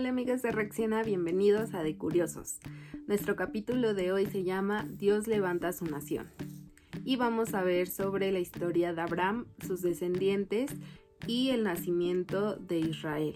Hola amigas de Reacciona, bienvenidos a De Curiosos. Nuestro capítulo de hoy se llama Dios levanta su nación. Y vamos a ver sobre la historia de Abraham, sus descendientes y el nacimiento de Israel.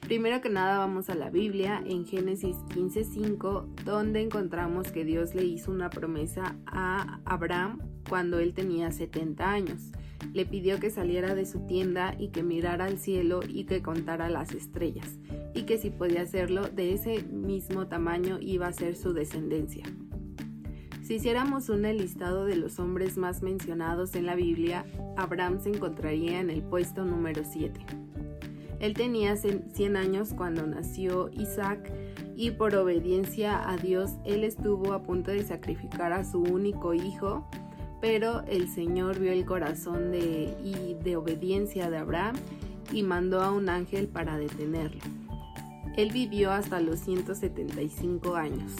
Primero que nada vamos a la Biblia en Génesis 15:5, donde encontramos que Dios le hizo una promesa a Abraham cuando él tenía 70 años le pidió que saliera de su tienda y que mirara al cielo y que contara las estrellas, y que si podía hacerlo de ese mismo tamaño iba a ser su descendencia. Si hiciéramos un listado de los hombres más mencionados en la Biblia, Abraham se encontraría en el puesto número 7. Él tenía 100 años cuando nació Isaac y por obediencia a Dios él estuvo a punto de sacrificar a su único hijo pero el Señor vio el corazón de, y de obediencia de Abraham y mandó a un ángel para detenerlo. Él vivió hasta los 175 años.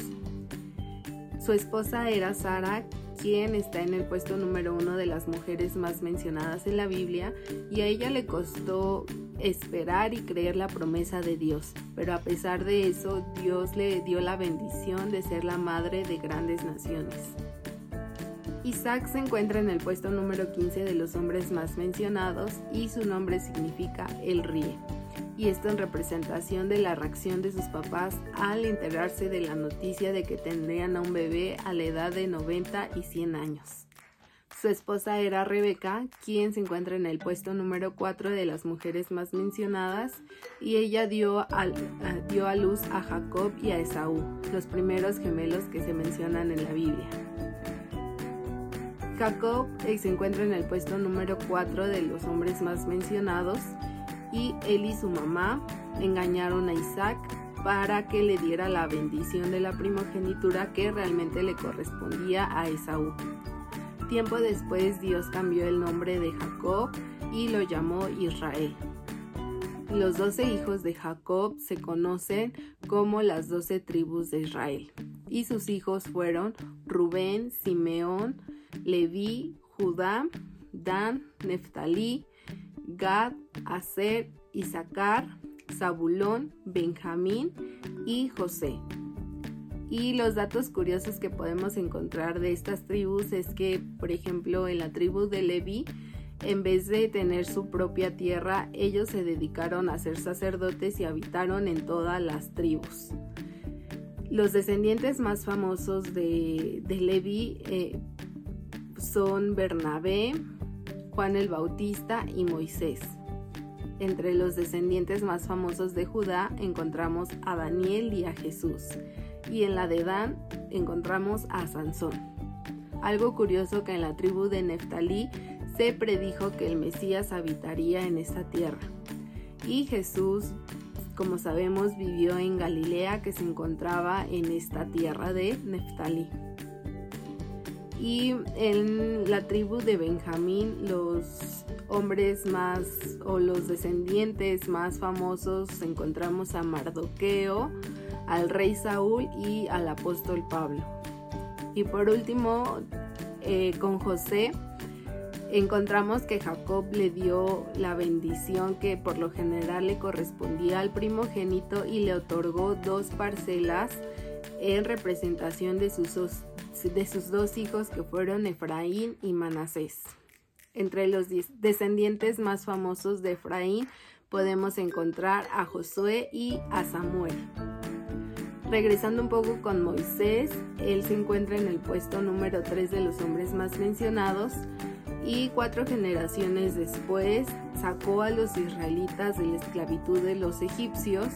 Su esposa era Sara, quien está en el puesto número uno de las mujeres más mencionadas en la Biblia, y a ella le costó esperar y creer la promesa de Dios, pero a pesar de eso Dios le dio la bendición de ser la madre de grandes naciones. Isaac se encuentra en el puesto número 15 de los hombres más mencionados y su nombre significa el ríe. Y esto en representación de la reacción de sus papás al enterarse de la noticia de que tendrían a un bebé a la edad de 90 y 100 años. Su esposa era Rebeca, quien se encuentra en el puesto número 4 de las mujeres más mencionadas, y ella dio, dio a luz a Jacob y a Esaú, los primeros gemelos que se mencionan en la Biblia. Jacob eh, se encuentra en el puesto número 4 de los hombres más mencionados y él y su mamá engañaron a Isaac para que le diera la bendición de la primogenitura que realmente le correspondía a Esaú. Tiempo después Dios cambió el nombre de Jacob y lo llamó Israel. Los doce hijos de Jacob se conocen como las doce tribus de Israel y sus hijos fueron Rubén, Simeón, Leví, Judá, Dan, Neftalí, Gad, Aser, Isaacar, Zabulón, Benjamín y José. Y los datos curiosos que podemos encontrar de estas tribus es que, por ejemplo, en la tribu de Leví, en vez de tener su propia tierra, ellos se dedicaron a ser sacerdotes y habitaron en todas las tribus. Los descendientes más famosos de, de Leví eh, son Bernabé, Juan el Bautista y Moisés. Entre los descendientes más famosos de Judá encontramos a Daniel y a Jesús. Y en la de Dan encontramos a Sansón. Algo curioso que en la tribu de Neftalí se predijo que el Mesías habitaría en esta tierra. Y Jesús, como sabemos, vivió en Galilea que se encontraba en esta tierra de Neftalí. Y en la tribu de Benjamín, los hombres más o los descendientes más famosos encontramos a Mardoqueo, al rey Saúl y al apóstol Pablo. Y por último, eh, con José, encontramos que Jacob le dio la bendición que por lo general le correspondía al primogénito y le otorgó dos parcelas en representación de sus de sus dos hijos que fueron Efraín y Manasés. Entre los descendientes más famosos de Efraín podemos encontrar a Josué y a Samuel. Regresando un poco con Moisés, él se encuentra en el puesto número 3 de los hombres más mencionados y cuatro generaciones después sacó a los israelitas de la esclavitud de los egipcios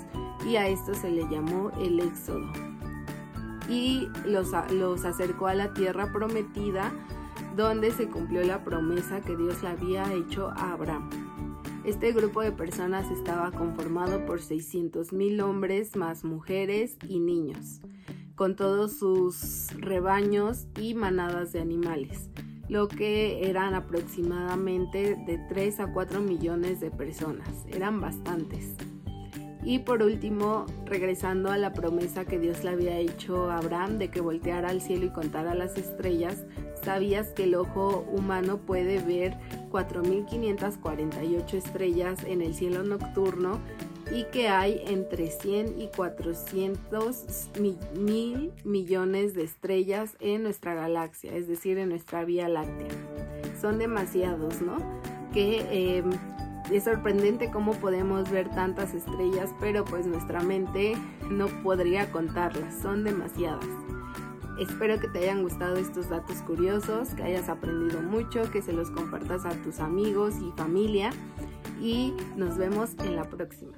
y a esto se le llamó el Éxodo y los, los acercó a la tierra prometida donde se cumplió la promesa que Dios le había hecho a Abraham. Este grupo de personas estaba conformado por 600 mil hombres más mujeres y niños, con todos sus rebaños y manadas de animales, lo que eran aproximadamente de 3 a 4 millones de personas, eran bastantes. Y por último, regresando a la promesa que Dios le había hecho a Abraham de que volteara al cielo y contara las estrellas, ¿sabías que el ojo humano puede ver 4.548 estrellas en el cielo nocturno y que hay entre 100 y 400 mil millones de estrellas en nuestra galaxia, es decir, en nuestra Vía Láctea. Son demasiados, ¿no? Que em, es sorprendente cómo podemos ver tantas estrellas, pero pues nuestra mente no podría contarlas, son demasiadas. Espero que te hayan gustado estos datos curiosos, que hayas aprendido mucho, que se los compartas a tus amigos y familia y nos vemos en la próxima.